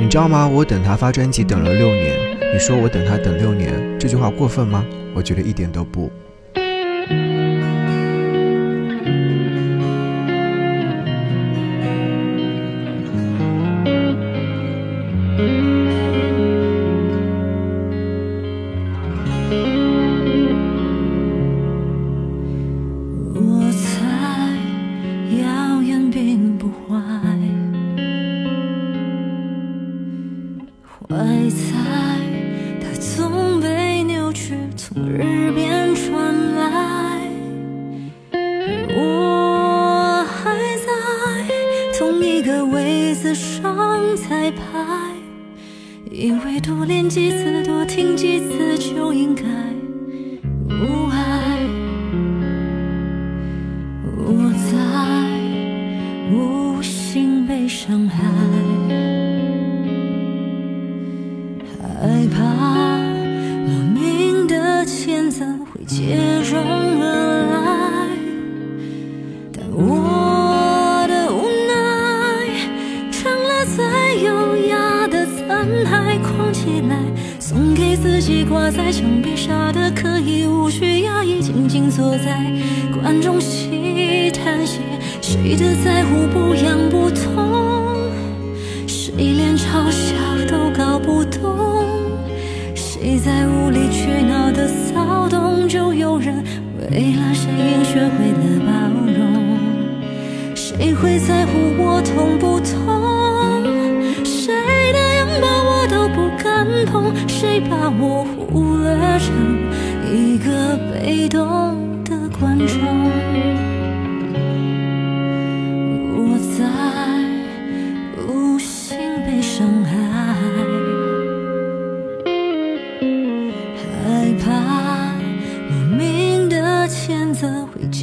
你知道吗？我等他发专辑等了六年，你说我等他等六年，这句话过分吗？我觉得一点都不。一个位子上彩排以为多练几次多听几次就应该谁的在乎不痒不痛？谁连嘲笑都搞不懂？谁在无理取闹的骚动，就有人为了谁学会了包容？谁会在乎我痛不痛？谁的拥抱我都不敢？碰谁把我忽略成一个被动的观众？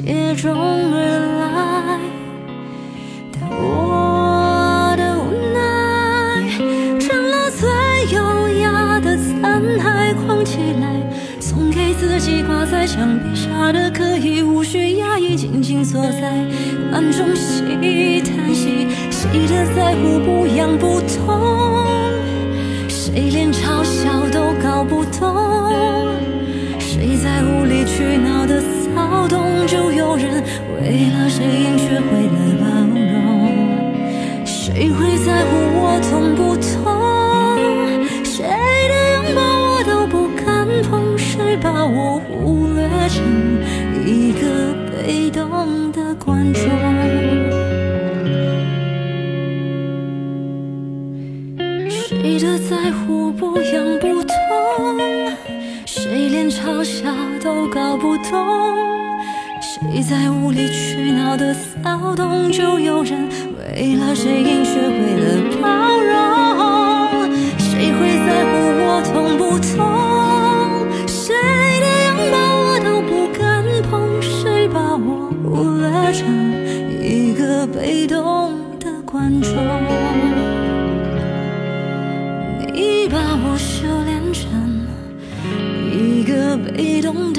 接踵而来，但我的无奈成了最优雅的残骸，框起来，送给自己挂在墙壁，傻的可以无需压抑，静静坐在暗中细叹息，细的在乎，不痒不痛。就有人为了谁学会了包容？谁会在乎我痛不痛？谁的拥抱我都不敢碰？谁把我忽略成一个被动的观众？谁的在乎不痒不痛？谁连嘲笑都搞不懂？在无理取闹的骚动？就有人为了谁学会了包容？谁会在乎我痛不痛？谁的拥抱我都不敢碰？谁把我污蔑成一个被动的观众，你把我修炼成一个被动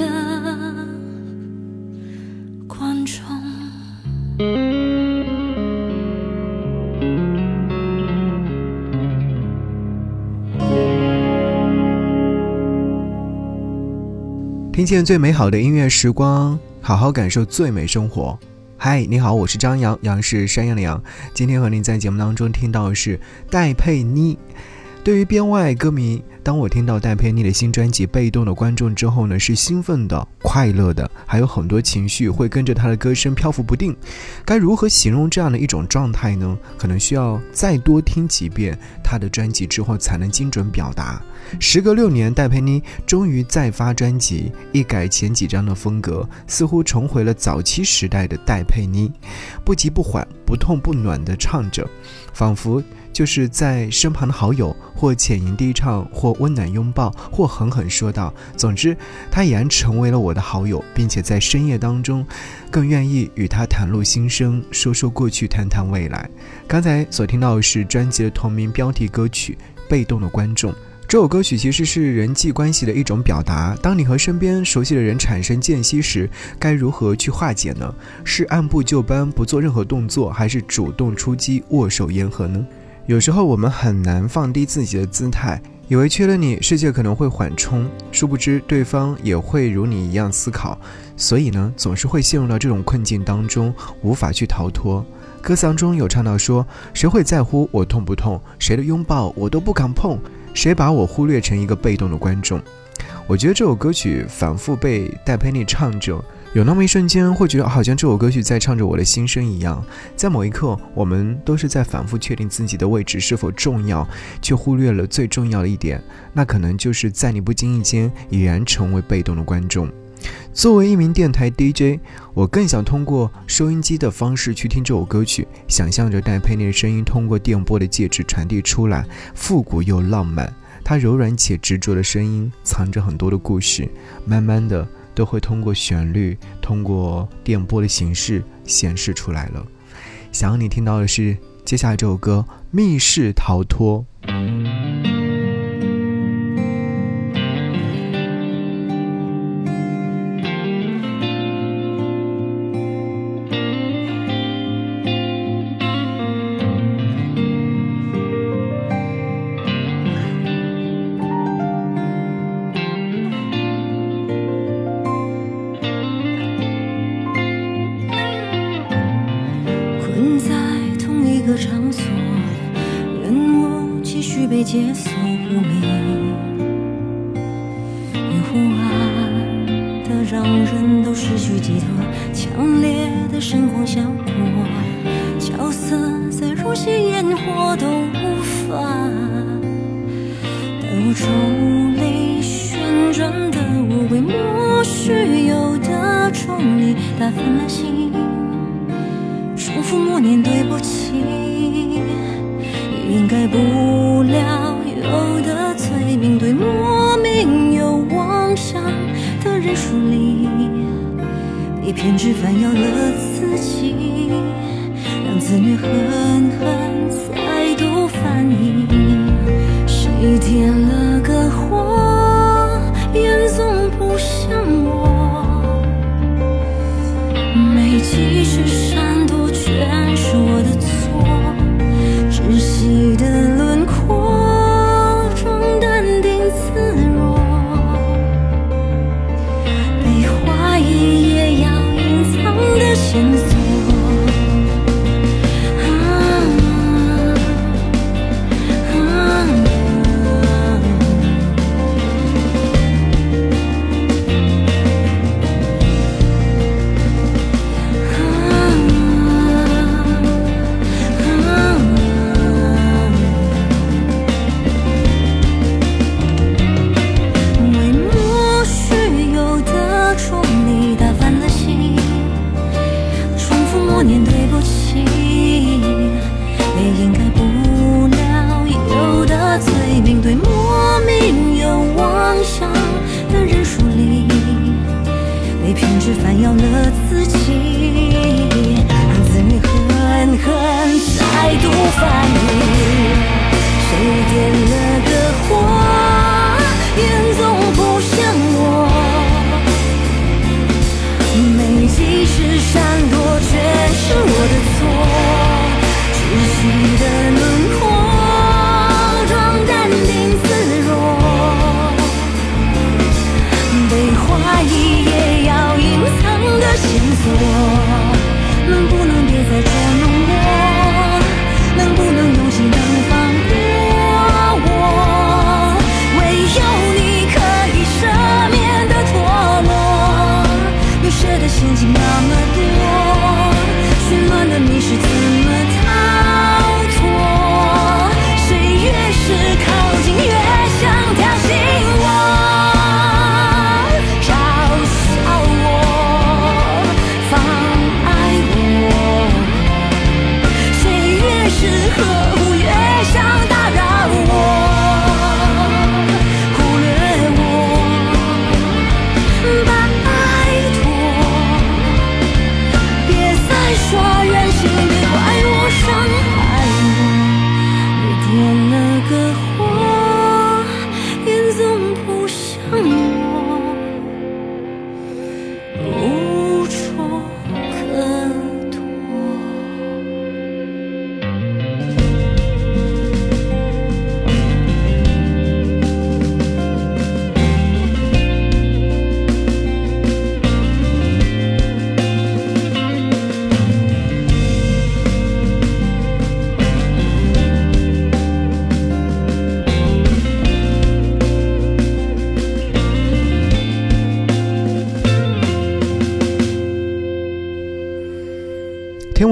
听见最美好的音乐时光，好好感受最美生活。嗨，你好，我是张扬，杨是山羊的羊。今天和您在节目当中听到的是戴佩妮。对于编外歌迷，当我听到戴佩妮的新专辑《被动的观众》之后呢，是兴奋的、快乐的，还有很多情绪会跟着她的歌声漂浮不定。该如何形容这样的一种状态呢？可能需要再多听几遍她的专辑之后才能精准表达。时隔六年，戴佩妮终于再发专辑，一改前几张的风格，似乎重回了早期时代的戴佩妮，不急不缓、不痛不暖地唱着，仿佛。就是在身旁的好友，或浅吟低唱，或温暖拥抱，或狠狠说道。总之，他已然成为了我的好友，并且在深夜当中，更愿意与他袒露心声，说说过去，谈谈未来。刚才所听到的是专辑的同名标题歌曲《被动的观众》。这首歌曲其实是人际关系的一种表达。当你和身边熟悉的人产生间隙时，该如何去化解呢？是按部就班，不做任何动作，还是主动出击，握手言和呢？有时候我们很难放低自己的姿态，以为缺了你，世界可能会缓冲，殊不知对方也会如你一样思考，所以呢，总是会陷入到这种困境当中，无法去逃脱。歌词当中有唱到说：“谁会在乎我痛不痛？谁的拥抱我都不敢碰，谁把我忽略成一个被动的观众？”我觉得这首歌曲反复被戴佩妮唱着，有那么一瞬间会觉得好像这首歌曲在唱着我的心声一样。在某一刻，我们都是在反复确定自己的位置是否重要，却忽略了最重要的一点，那可能就是在你不经意间已然成为被动的观众。作为一名电台 DJ，我更想通过收音机的方式去听这首歌曲，想象着戴佩妮的声音通过电波的介质传递出来，复古又浪漫。它柔软且执着的声音，藏着很多的故事，慢慢的都会通过旋律，通过电波的形式显示出来了。想要你听到的是接下来这首歌《密室逃脱》。场所，任我继续被解锁无名，烟火暗的让人都失去寄托，强烈的声光效果，角色在如戏烟火都无法带我抽离旋转的无规莫须有的重力，打翻了心，重复默念对不起。改不了有的罪名，对莫名有妄想的人树立，被偏执反咬了自己，让自虐狠狠再度反应。谁点了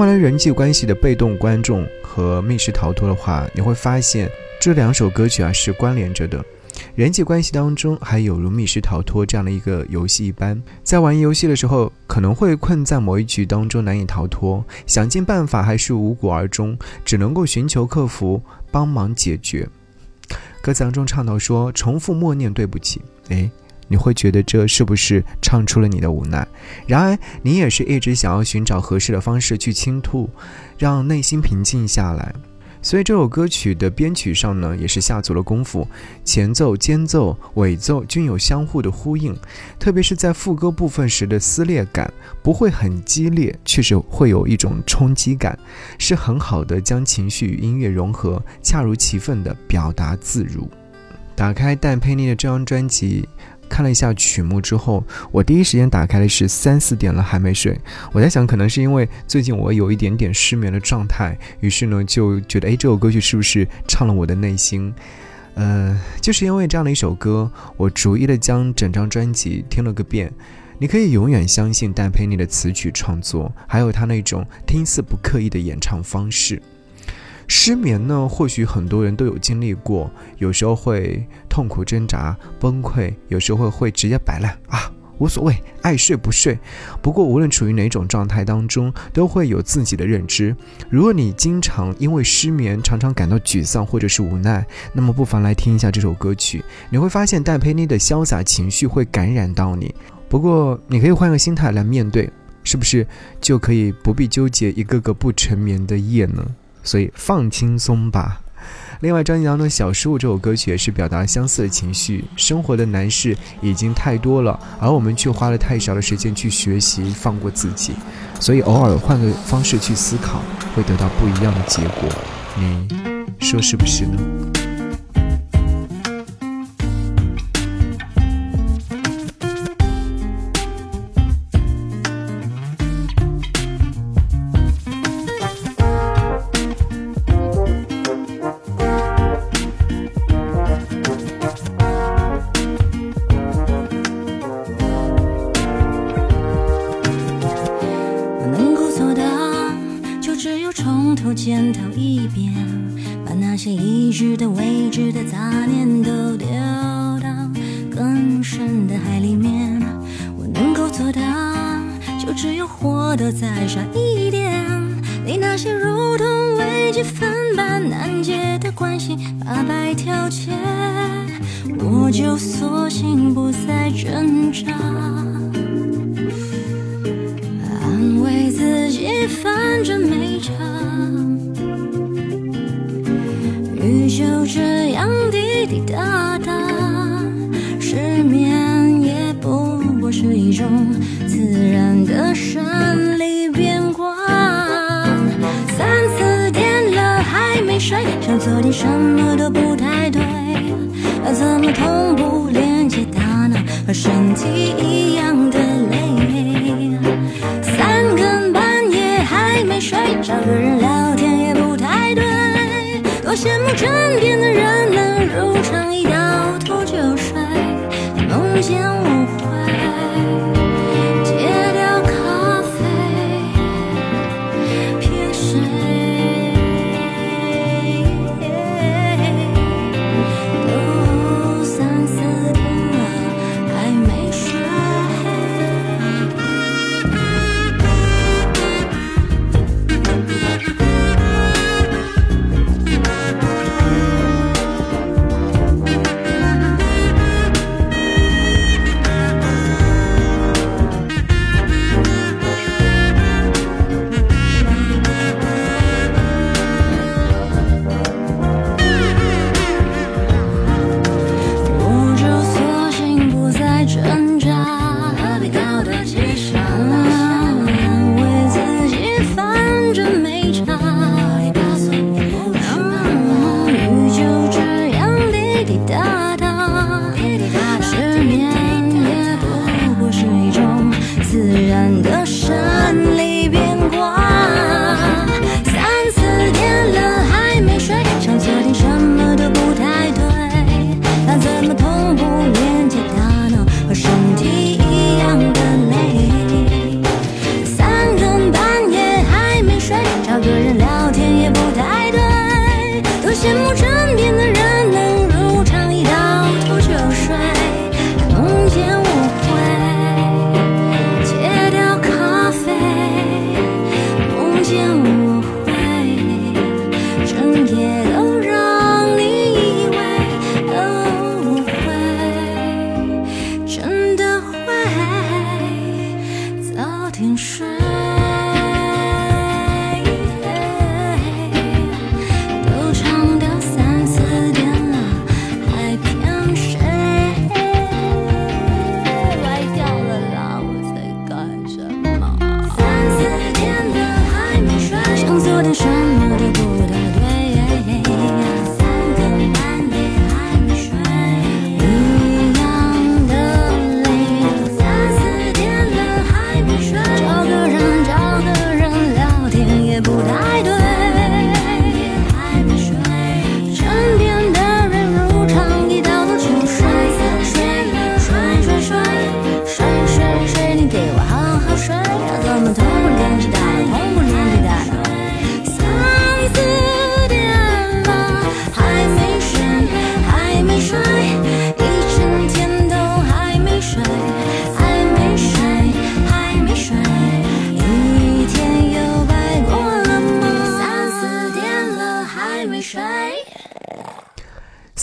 听完了人际关系的被动观众和密室逃脱的话，你会发现这两首歌曲啊是关联着的。人际关系当中，还有如密室逃脱这样的一个游戏一般，在玩游戏的时候，可能会困在某一局当中难以逃脱，想尽办法还是无果而终，只能够寻求客服帮忙解决。歌词当中唱到说：“重复默念对不起。”诶，你会觉得这是不是唱出了你的无奈？然而，你也是一直想要寻找合适的方式去倾吐，让内心平静下来。所以这首歌曲的编曲上呢，也是下足了功夫，前奏、间奏、尾奏均有相互的呼应，特别是在副歌部分时的撕裂感不会很激烈，却是会有一种冲击感，是很好的将情绪与音乐融合，恰如其分的表达自如。打开戴佩妮的这张专辑。看了一下曲目之后，我第一时间打开的是三四点了还没睡。我在想，可能是因为最近我有一点点失眠的状态，于是呢就觉得，哎，这首歌曲是不是唱了我的内心？呃，就是因为这样的一首歌，我逐一的将整张专辑听了个遍。你可以永远相信戴佩妮的词曲创作，还有她那种听似不刻意的演唱方式。失眠呢，或许很多人都有经历过，有时候会痛苦挣扎、崩溃，有时候会直接摆烂啊，无所谓，爱睡不睡。不过无论处于哪种状态当中，都会有自己的认知。如果你经常因为失眠，常常感到沮丧或者是无奈，那么不妨来听一下这首歌曲，你会发现戴佩妮的潇洒情绪会感染到你。不过你可以换个心态来面对，是不是就可以不必纠结一个个不成眠的夜呢？所以放轻松吧。另外，专辑当中《小失误》这首歌曲也是表达相似的情绪。生活的难事已经太多了，而我们却花了太少的时间去学习放过自己。所以，偶尔换个方式去思考，会得到不一样的结果。你说是不是呢？检讨一遍，把那些已知的未知的杂念都丢到更深的海里面。我能够做到，就只有活得再傻一点。你那些如同微积分般难解的关系，八百条街，我就索性不再挣扎，安慰自己，反正没差。滴答答，失眠也不过是一种自然的生理变化。三四点了还没睡，想昨天什么都不太对，要怎么同步连接大脑和身体一样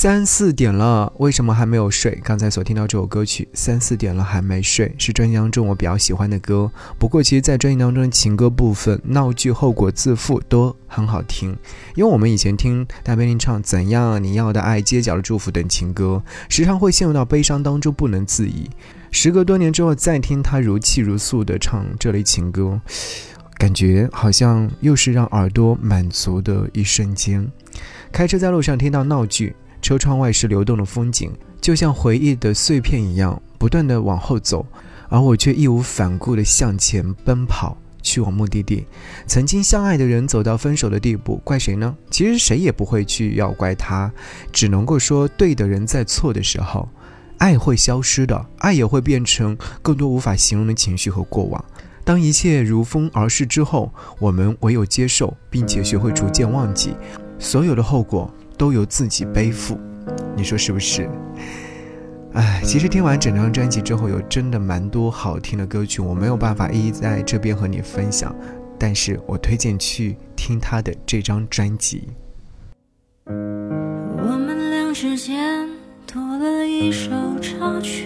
三四点了，为什么还没有睡？刚才所听到这首歌曲《三四点了还没睡》是专辑当中我比较喜欢的歌。不过，其实，在专辑当中的情歌部分，闹剧、后果自负都很好听。因为我们以前听戴佩妮唱《怎样你要的爱》《街角的祝福》等情歌，时常会陷入到悲伤当中不能自已。时隔多年之后，再听她如泣如诉地唱这类情歌，感觉好像又是让耳朵满足的一瞬间。开车在路上听到闹剧。车窗外是流动的风景，就像回忆的碎片一样，不断的往后走，而我却义无反顾地向前奔跑，去往目的地。曾经相爱的人走到分手的地步，怪谁呢？其实谁也不会去要怪他，只能够说对的人在错的时候，爱会消失的，爱也会变成更多无法形容的情绪和过往。当一切如风而逝之后，我们唯有接受，并且学会逐渐忘记，所有的后果。都由自己背负，你说是不是？哎，其实听完整张专辑之后，有真的蛮多好听的歌曲，我没有办法一一在这边和你分享，但是我推荐去听他的这张专辑。我们俩之间多了一首插曲，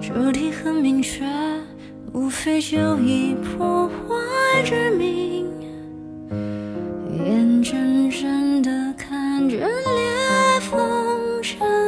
主题很明确，无非就以破坏之名。眼睁睁地看着裂缝成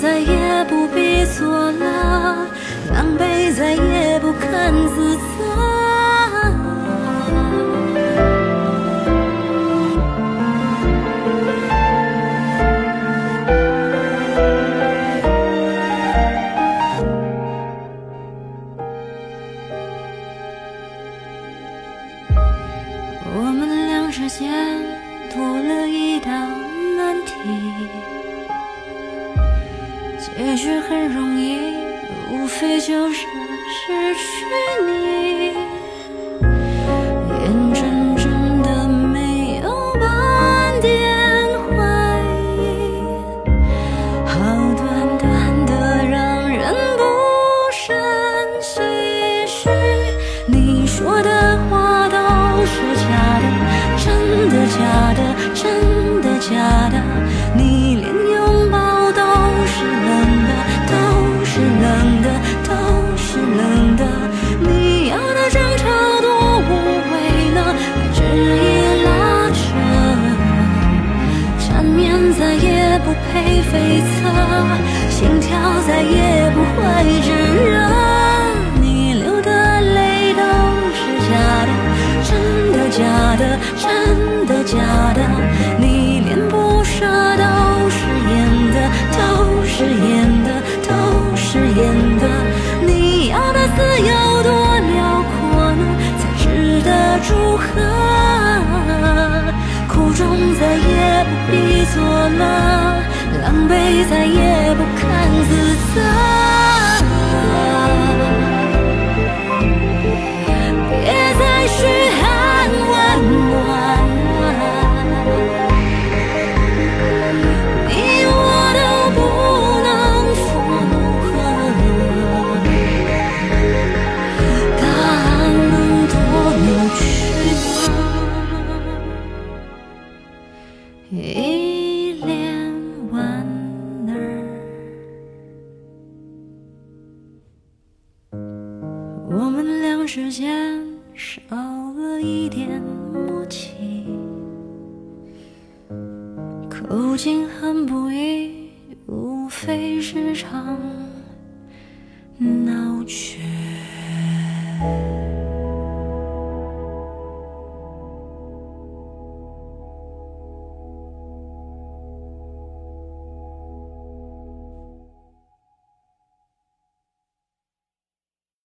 再也不必做了。狼狈再也不肯自责。你飞测心跳再也不会炙热。你流的泪都是假的真的假的真的假的。你再也不肯自责